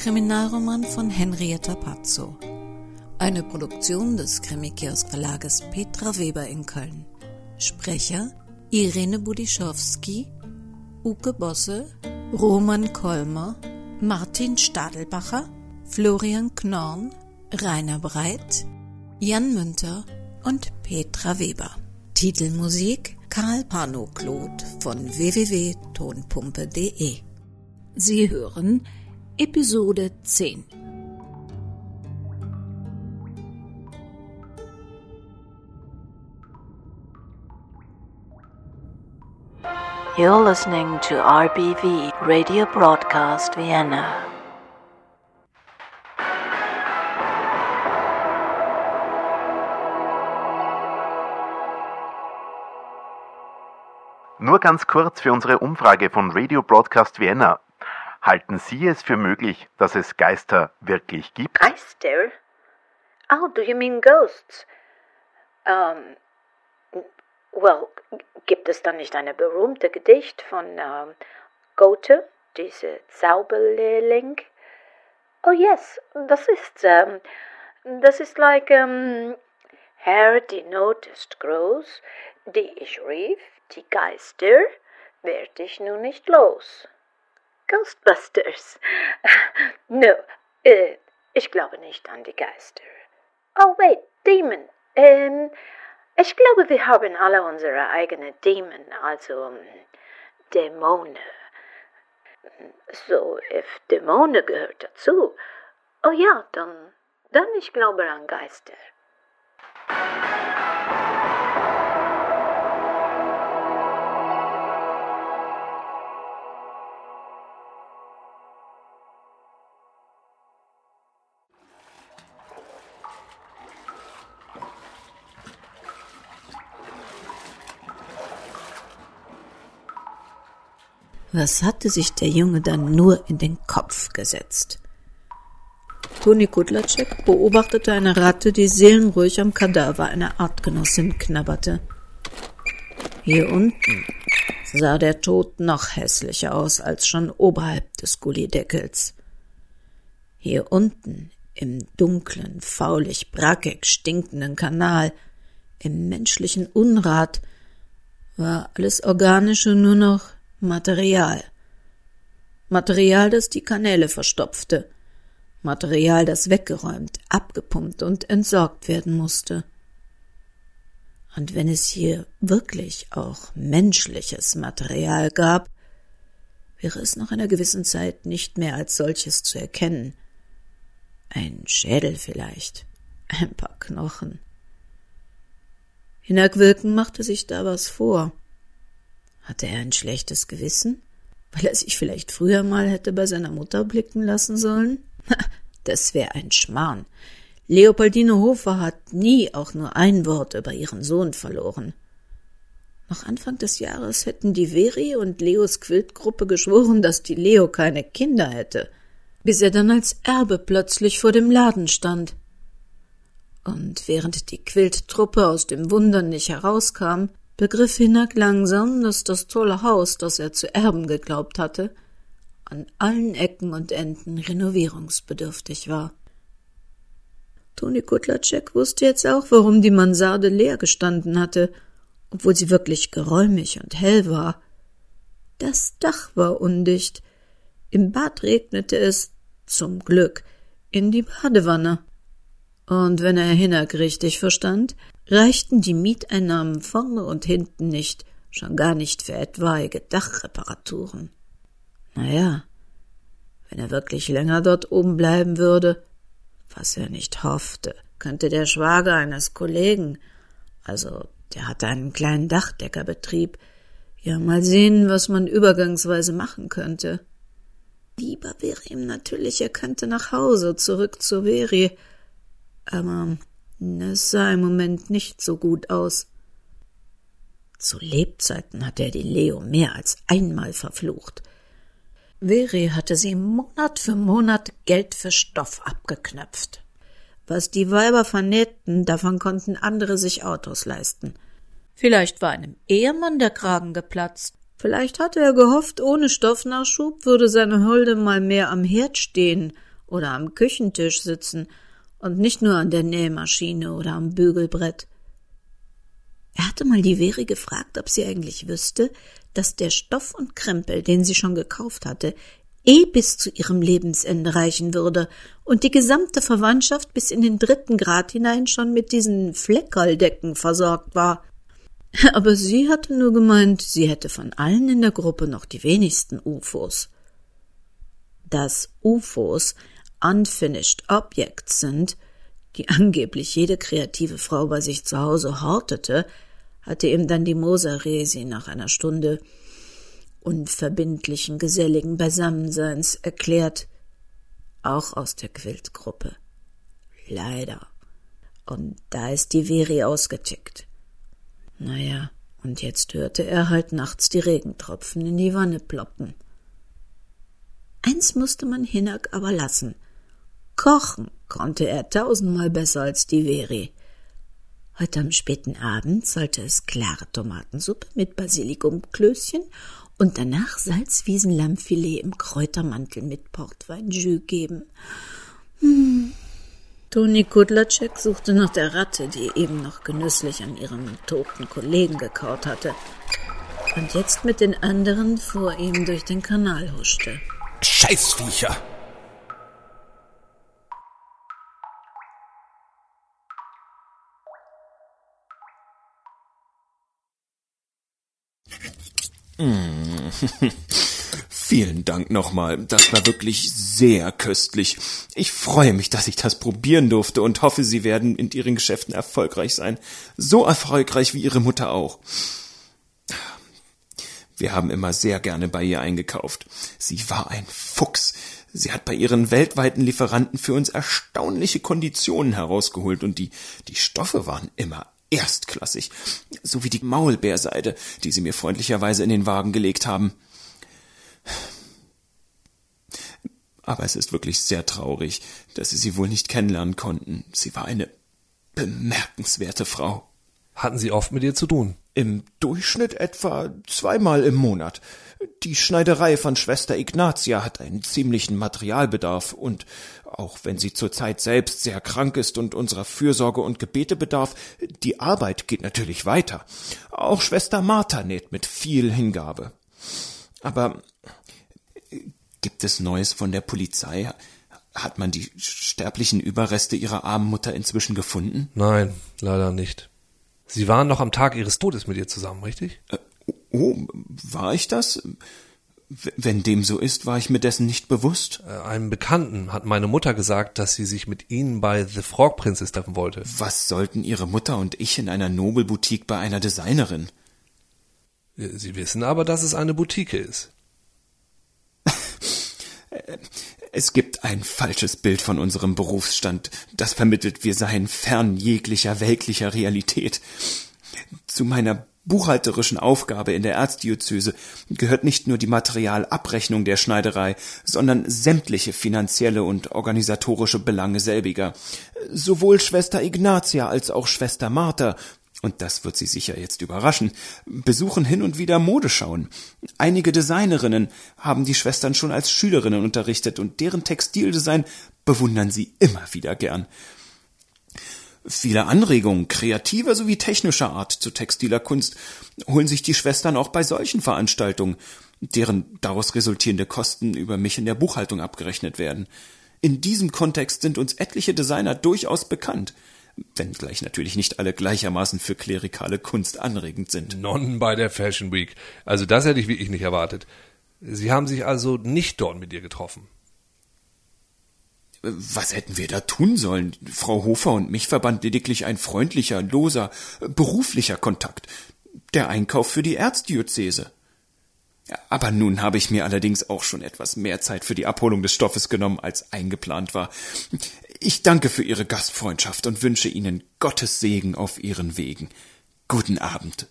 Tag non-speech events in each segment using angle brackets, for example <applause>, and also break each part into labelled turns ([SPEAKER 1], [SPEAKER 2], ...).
[SPEAKER 1] Kriminalroman von Henrietta Pazzo. Eine Produktion des Krimikiosk Verlages Petra Weber in Köln. Sprecher Irene Budischowski, Uke Bosse, Roman Kolmer, Martin Stadelbacher, Florian Knorn, Rainer Breit, Jan Münter und Petra Weber. Titelmusik Karl Panoklot von www.tonpumpe.de. Sie hören Episode 10.
[SPEAKER 2] You're listening to RBV Radio Broadcast Vienna.
[SPEAKER 3] Nur ganz kurz für unsere Umfrage von Radio Broadcast Vienna. Halten Sie es für möglich, dass es Geister wirklich gibt?
[SPEAKER 4] Geister? Oh, do you mean ghosts? Um, well, gibt es dann nicht eine berühmte Gedicht von um, Goethe, diese Zauberlehrling? Oh yes, das ist, um, das ist like, um, Herr, die Not ist groß, die ich rief, die Geister werd ich nun nicht los. Ghostbusters. <laughs> no, äh, ich glaube nicht an die Geister. Oh, wait, Demon. Ähm, ich glaube, wir haben alle unsere eigenen Dämonen, also um, Dämonen. So, if Dämonen gehört dazu, oh ja, dann, dann ich glaube an Geister.
[SPEAKER 1] Was hatte sich der Junge dann nur in den Kopf gesetzt? Toni Kudlacek beobachtete eine Ratte, die seelenruhig am Kadaver einer Artgenossin knabberte. Hier unten sah der Tod noch hässlicher aus als schon oberhalb des Gullideckels. Hier unten, im dunklen, faulig, brackig stinkenden Kanal, im menschlichen Unrat, war alles Organische nur noch Material. Material, das die Kanäle verstopfte. Material, das weggeräumt, abgepumpt und entsorgt werden musste. Und wenn es hier wirklich auch menschliches Material gab, wäre es nach einer gewissen Zeit nicht mehr als solches zu erkennen. Ein Schädel vielleicht, ein paar Knochen. Hinnerkwirken machte sich da was vor. Hatte er ein schlechtes Gewissen? Weil er sich vielleicht früher mal hätte bei seiner Mutter blicken lassen sollen? Das wäre ein Schmarrn. Leopoldine Hofer hat nie auch nur ein Wort über ihren Sohn verloren. Noch Anfang des Jahres hätten die Veri und Leos Quiltgruppe geschworen, dass die Leo keine Kinder hätte, bis er dann als Erbe plötzlich vor dem Laden stand. Und während die Quilttruppe aus dem Wundern nicht herauskam, begriff Hinak langsam, dass das tolle Haus, das er zu erben geglaubt hatte, an allen Ecken und Enden renovierungsbedürftig war. Toni Kutlatschek wusste jetzt auch, warum die Mansarde leer gestanden hatte, obwohl sie wirklich geräumig und hell war. Das Dach war undicht. Im Bad regnete es, zum Glück, in die Badewanne. Und wenn er Hinak richtig verstand, reichten die Mieteinnahmen vorne und hinten nicht, schon gar nicht für etwaige Dachreparaturen. Naja, wenn er wirklich länger dort oben bleiben würde, was er nicht hoffte, könnte der Schwager eines Kollegen, also der hatte einen kleinen Dachdeckerbetrieb, ja mal sehen, was man übergangsweise machen könnte. Lieber wäre ihm natürlich, er könnte nach Hause, zurück zur Veri, aber es sah im Moment nicht so gut aus. Zu Lebzeiten hatte er die Leo mehr als einmal verflucht. Veri hatte sie Monat für Monat Geld für Stoff abgeknöpft. Was die Weiber vernähten, davon konnten andere sich Autos leisten. Vielleicht war einem Ehemann der Kragen geplatzt, Vielleicht hatte er gehofft, ohne Stoffnachschub würde seine Holde mal mehr am Herd stehen oder am Küchentisch sitzen und nicht nur an der Nähmaschine oder am Bügelbrett. Er hatte mal die Veri gefragt, ob sie eigentlich wüsste, dass der Stoff und Krempel, den sie schon gekauft hatte, eh bis zu ihrem Lebensende reichen würde und die gesamte Verwandtschaft bis in den dritten Grad hinein schon mit diesen Fleckerldecken versorgt war. <laughs> Aber sie hatte nur gemeint, sie hätte von allen in der Gruppe noch die wenigsten UFOs. Dass UFOs unfinished Objects sind, die <laughs> angeblich jede kreative Frau bei sich zu Hause hortete, hatte ihm dann die Moser Resi nach einer Stunde unverbindlichen, geselligen Beisammenseins erklärt, auch aus der Quiltgruppe. Leider. Und da ist die Veri ausgetickt. Naja, und jetzt hörte er halt nachts die Regentropfen in die Wanne ploppen. Eins musste man Hinnack aber lassen. Kochen konnte er tausendmal besser als die Veri. Heute am späten Abend sollte es klare Tomatensuppe mit Basilikumklößchen und danach Salzwiesenlammfilet im Kräutermantel mit Portweinjus geben. Hm. Toni Kudlacek suchte nach der Ratte, die eben noch genüsslich an ihrem toten Kollegen gekaut hatte und jetzt mit den anderen vor ihm durch den Kanal huschte.
[SPEAKER 5] Scheißviecher! Mm. <laughs> Vielen Dank nochmal. Das war wirklich sehr köstlich. Ich freue mich, dass ich das probieren durfte und hoffe, Sie werden in Ihren Geschäften erfolgreich sein. So erfolgreich wie Ihre Mutter auch. Wir haben immer sehr gerne bei ihr eingekauft. Sie war ein Fuchs. Sie hat bei ihren weltweiten Lieferanten für uns erstaunliche Konditionen herausgeholt und die, die Stoffe waren immer erstklassig, so wie die Maulbeerseide, die Sie mir freundlicherweise in den Wagen gelegt haben. Aber es ist wirklich sehr traurig, dass Sie sie wohl nicht kennenlernen konnten. Sie war eine bemerkenswerte Frau.
[SPEAKER 6] Hatten Sie oft mit ihr zu tun?
[SPEAKER 5] Im Durchschnitt etwa zweimal im Monat. Die Schneiderei von Schwester Ignatia hat einen ziemlichen Materialbedarf und auch wenn sie zurzeit selbst sehr krank ist und unserer Fürsorge und Gebete bedarf, die Arbeit geht natürlich weiter. Auch Schwester Martha näht mit viel Hingabe. Aber gibt es Neues von der Polizei? Hat man die sterblichen Überreste ihrer armen Mutter inzwischen gefunden?
[SPEAKER 6] Nein, leider nicht. Sie waren noch am Tag Ihres Todes mit ihr zusammen, richtig?
[SPEAKER 5] Äh, oh, war ich das? Wenn dem so ist, war ich mir dessen nicht bewusst.
[SPEAKER 6] Äh, einem Bekannten hat meine Mutter gesagt, dass sie sich mit Ihnen bei The Frog Princess treffen wollte.
[SPEAKER 5] Was sollten Ihre Mutter und ich in einer Nobelboutique bei einer Designerin?
[SPEAKER 6] Äh, sie wissen aber, dass es eine Boutique ist. <laughs>
[SPEAKER 5] Es gibt ein falsches Bild von unserem Berufsstand, das vermittelt, wir seien fern jeglicher weltlicher Realität. Zu meiner buchhalterischen Aufgabe in der Erzdiözese gehört nicht nur die Materialabrechnung der Schneiderei, sondern sämtliche finanzielle und organisatorische Belange selbiger. Sowohl Schwester Ignatia als auch Schwester Martha und das wird Sie sicher jetzt überraschen, besuchen hin und wieder Modeschauen. Einige Designerinnen haben die Schwestern schon als Schülerinnen unterrichtet und deren Textildesign bewundern sie immer wieder gern. Viele Anregungen kreativer sowie technischer Art zu textiler Kunst holen sich die Schwestern auch bei solchen Veranstaltungen, deren daraus resultierende Kosten über mich in der Buchhaltung abgerechnet werden. In diesem Kontext sind uns etliche Designer durchaus bekannt – wenngleich natürlich nicht alle gleichermaßen für klerikale Kunst anregend sind.
[SPEAKER 6] Nonnen bei der Fashion Week. Also das hätte ich wirklich nicht erwartet. Sie haben sich also nicht dort mit ihr getroffen.
[SPEAKER 5] Was hätten wir da tun sollen? Frau Hofer und mich verband lediglich ein freundlicher, loser, beruflicher Kontakt. Der Einkauf für die Erzdiözese. Aber nun habe ich mir allerdings auch schon etwas mehr Zeit für die Abholung des Stoffes genommen, als eingeplant war. Ich danke für Ihre Gastfreundschaft und wünsche Ihnen Gottes Segen auf Ihren Wegen. Guten Abend.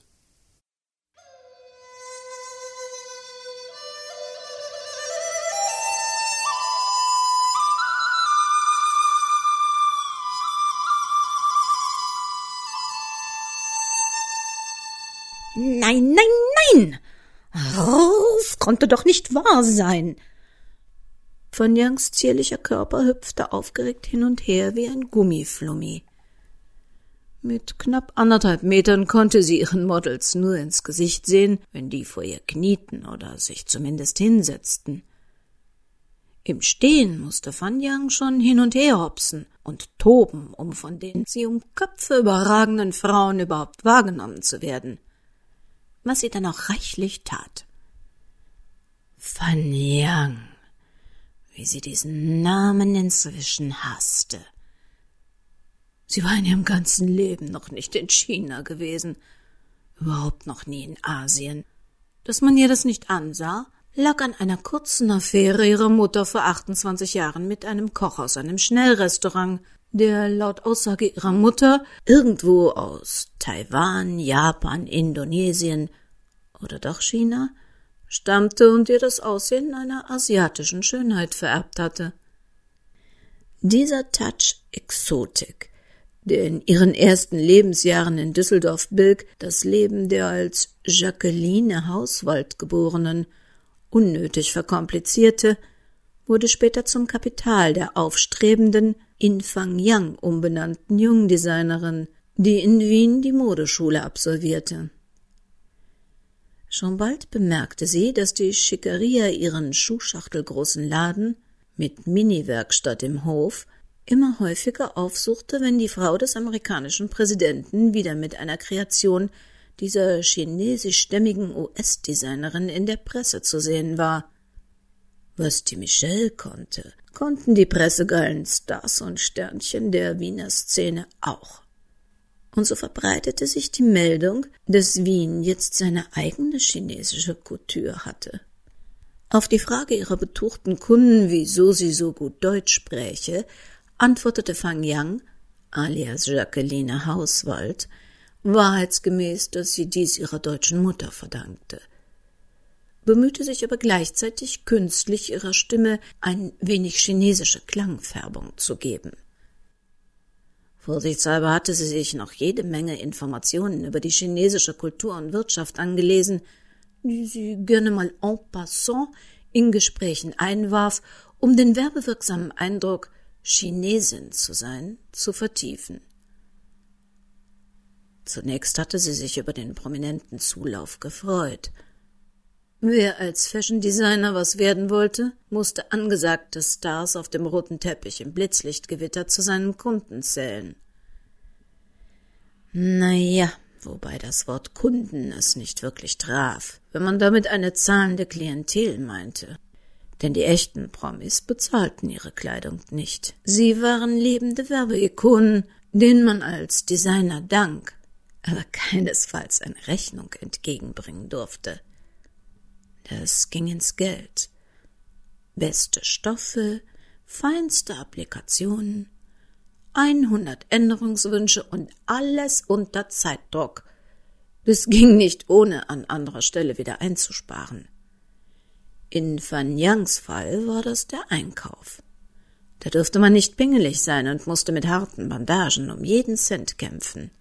[SPEAKER 1] Nein, nein, nein! Das konnte doch nicht wahr sein. Von Youngs zierlicher Körper hüpfte aufgeregt hin und her wie ein Gummiflummi. Mit knapp anderthalb Metern konnte sie ihren Models nur ins Gesicht sehen, wenn die vor ihr knieten oder sich zumindest hinsetzten. Im Stehen musste Fan Yang schon hin und her hopsen und toben, um von den sie um Köpfe überragenden Frauen überhaupt wahrgenommen zu werden. Was sie dann auch reichlich tat. Fan Yang, wie sie diesen Namen inzwischen hasste. Sie war in ihrem ganzen Leben noch nicht in China gewesen, überhaupt noch nie in Asien. Dass man ihr das nicht ansah, lag an einer kurzen Affäre ihrer Mutter vor 28 Jahren mit einem Koch aus einem Schnellrestaurant, der laut Aussage ihrer Mutter irgendwo aus Taiwan, Japan, Indonesien oder doch China stammte und ihr das Aussehen einer asiatischen Schönheit vererbt hatte. Dieser Touch Exotik der in ihren ersten Lebensjahren in Düsseldorf-Bilk das Leben der als Jacqueline Hauswald geborenen unnötig verkomplizierte, wurde später zum Kapital der aufstrebenden in Fang Yang umbenannten Jungdesignerin, die in Wien die Modeschule absolvierte. Schon bald bemerkte sie, dass die Schickeria ihren schuhschachtelgroßen Laden mit Mini-Werkstatt im Hof immer häufiger aufsuchte, wenn die Frau des amerikanischen Präsidenten wieder mit einer Kreation dieser chinesischstämmigen US-Designerin in der Presse zu sehen war. Was die Michelle konnte, konnten die pressegeilen Stars und Sternchen der Wiener Szene auch. Und so verbreitete sich die Meldung, dass Wien jetzt seine eigene chinesische Couture hatte. Auf die Frage ihrer betuchten Kunden, wieso sie so gut Deutsch spräche, antwortete Fang Yang, alias Jacqueline Hauswald, wahrheitsgemäß, dass sie dies ihrer deutschen Mutter verdankte, bemühte sich aber gleichzeitig künstlich ihrer Stimme ein wenig chinesische Klangfärbung zu geben. Vorsichtshalber hatte sie sich noch jede Menge Informationen über die chinesische Kultur und Wirtschaft angelesen, die sie gerne mal en passant in Gesprächen einwarf, um den werbewirksamen Eindruck, Chinesin zu sein, zu vertiefen. Zunächst hatte sie sich über den prominenten Zulauf gefreut. Wer als Fashion Designer was werden wollte, musste angesagte Stars auf dem roten Teppich im Blitzlichtgewitter zu seinen Kunden zählen. Na ja, wobei das Wort Kunden es nicht wirklich traf, wenn man damit eine zahlende Klientel meinte denn die echten Promis bezahlten ihre Kleidung nicht. Sie waren lebende Werbeikonen, denen man als Designer Dank, aber keinesfalls eine Rechnung entgegenbringen durfte. Das ging ins Geld. Beste Stoffe, feinste Applikationen, 100 Änderungswünsche und alles unter Zeitdruck. Das ging nicht ohne an anderer Stelle wieder einzusparen. In Van Yangs Fall war das der Einkauf. Da durfte man nicht pingelig sein und musste mit harten Bandagen um jeden Cent kämpfen.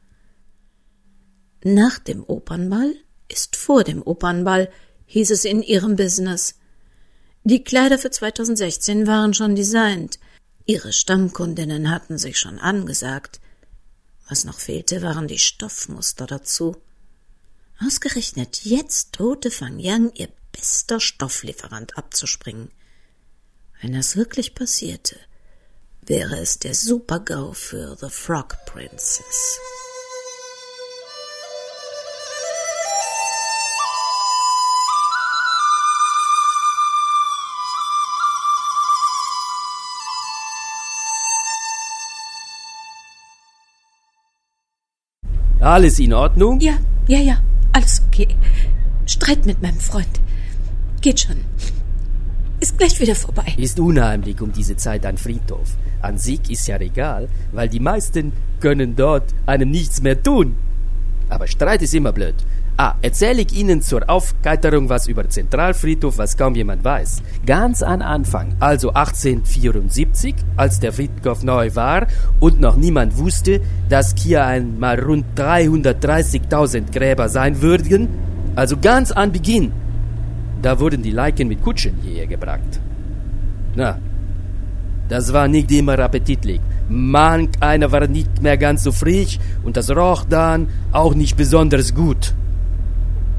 [SPEAKER 1] Nach dem Opernball ist vor dem Opernball, hieß es in ihrem Business. Die Kleider für 2016 waren schon designt. Ihre Stammkundinnen hatten sich schon angesagt. Was noch fehlte, waren die Stoffmuster dazu. Ausgerechnet jetzt drohte Fang Yang ihr bester Stofflieferant abzuspringen. Wenn das wirklich passierte, wäre es der Super-GAU für The Frog Princess.
[SPEAKER 7] Alles in Ordnung?
[SPEAKER 1] Ja, ja, ja, alles okay. Streit mit meinem Freund. Geht schon. Ist gleich wieder vorbei.
[SPEAKER 7] Ist unheimlich um diese Zeit ein Friedhof. An sich ist ja egal, weil die meisten können dort einem nichts mehr tun. Aber Streit ist immer blöd. Ah, erzähle ich Ihnen zur Aufgeiterung was über Zentralfriedhof, was kaum jemand weiß. Ganz an Anfang, also 1874, als der Friedhof neu war und noch niemand wusste, dass hier einmal rund 330.000 Gräber sein würden, also ganz an Beginn, Da wurden die Leichen mit Kutschen hierher gebracht. Na, das war nicht immer appetitlich. Manch einer war nicht mehr ganz so frisch und das roch dann auch nicht besonders gut.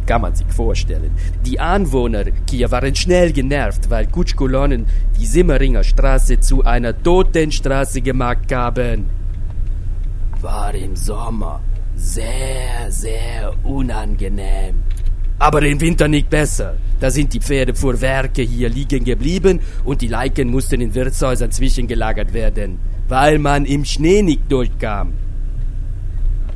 [SPEAKER 7] Kann man sich vorstellen. Die Anwohner hier waren schnell genervt, weil Kutschkolonnen die Simmeringer Straße zu einer Totenstraße gemacht haben. War im Sommer sehr, sehr unangenehm. Aber im Winter nicht besser. Da sind die Pferde vor Werke hier liegen geblieben und die Leichen mussten in Wirtshäusern zwischengelagert werden, weil man im Schnee nicht durchkam.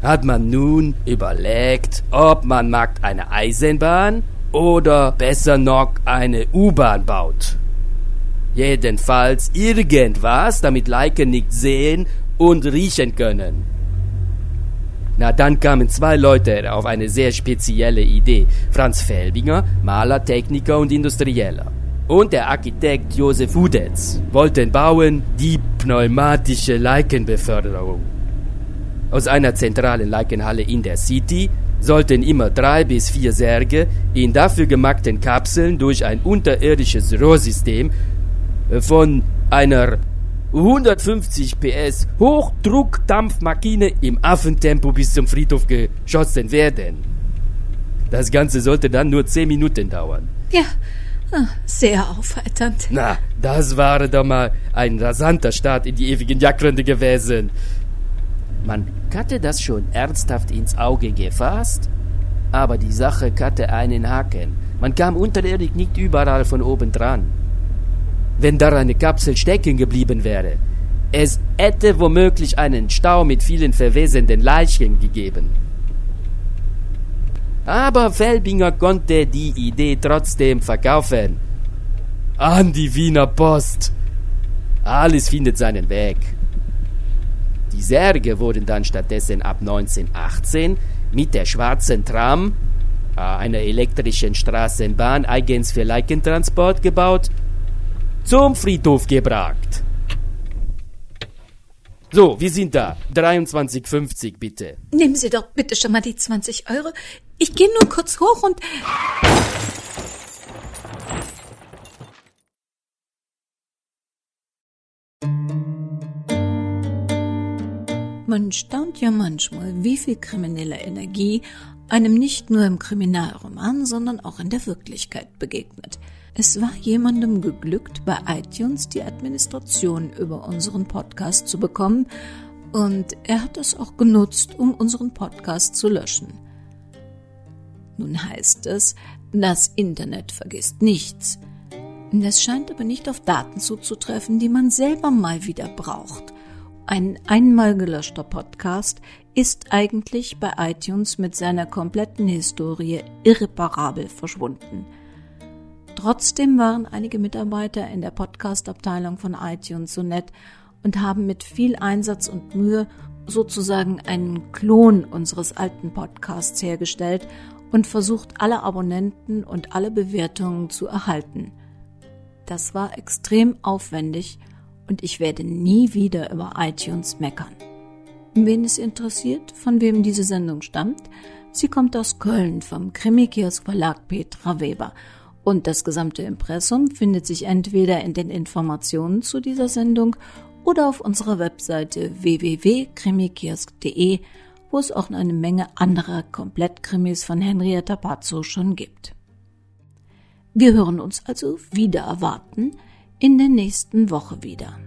[SPEAKER 7] Hat man nun überlegt, ob man macht eine Eisenbahn oder besser noch eine U-Bahn baut. Jedenfalls irgendwas, damit Leichen nicht sehen und riechen können. Na, dann kamen zwei Leute auf eine sehr spezielle Idee. Franz Felbinger, Maler, Techniker und Industrieller. Und der Architekt Josef Hudetz wollten bauen die pneumatische Leichenbeförderung. Aus einer zentralen Leichenhalle in der City sollten immer drei bis vier Särge in dafür gemachten Kapseln durch ein unterirdisches Rohrsystem von einer 150 PS Hochdruckdampfmaschine im Affentempo bis zum Friedhof geschossen werden. Das Ganze sollte dann nur 10 Minuten dauern.
[SPEAKER 1] Ja, ah, sehr aufheiternd.
[SPEAKER 7] Na, das war doch mal ein rasanter Start in die ewigen Jagdgründe gewesen. Man hatte das schon ernsthaft ins Auge gefasst, aber die Sache hatte einen Haken. Man kam unterirdisch nicht überall von oben dran wenn da eine Kapsel stecken geblieben wäre. Es hätte womöglich einen Stau mit vielen verwesenden Leichen gegeben. Aber Felbinger konnte die Idee trotzdem verkaufen. An die Wiener Post. Alles findet seinen Weg. Die Särge wurden dann stattdessen ab 1918 mit der schwarzen Tram, äh, einer elektrischen Straßenbahn eigens für Leichentransport gebaut zum Friedhof gebracht. So, wir sind da. 23,50 bitte.
[SPEAKER 1] Nehmen Sie doch bitte schon mal die 20 Euro. Ich gehe nur kurz hoch und. Man staunt ja manchmal, wie viel kriminelle Energie einem nicht nur im Kriminalroman, sondern auch in der Wirklichkeit begegnet. Es war jemandem geglückt, bei iTunes die Administration über unseren Podcast zu bekommen und er hat es auch genutzt, um unseren Podcast zu löschen. Nun heißt es, das Internet vergisst nichts. Es scheint aber nicht auf Daten zuzutreffen, die man selber mal wieder braucht. Ein einmal gelöschter Podcast ist eigentlich bei iTunes mit seiner kompletten Historie irreparabel verschwunden. Trotzdem waren einige Mitarbeiter in der Podcast-Abteilung von iTunes so nett und haben mit viel Einsatz und Mühe sozusagen einen Klon unseres alten Podcasts hergestellt und versucht, alle Abonnenten und alle Bewertungen zu erhalten. Das war extrem aufwendig und ich werde nie wieder über iTunes meckern. Wen es interessiert, von wem diese Sendung stammt, sie kommt aus Köln vom Krimikiosk Verlag Petra Weber und das gesamte Impressum findet sich entweder in den Informationen zu dieser Sendung oder auf unserer Webseite www.krimikiosk.de, wo es auch eine Menge anderer Komplettkrimis von Henrietta Pazzo schon gibt. Wir hören uns also wieder erwarten in der nächsten Woche wieder.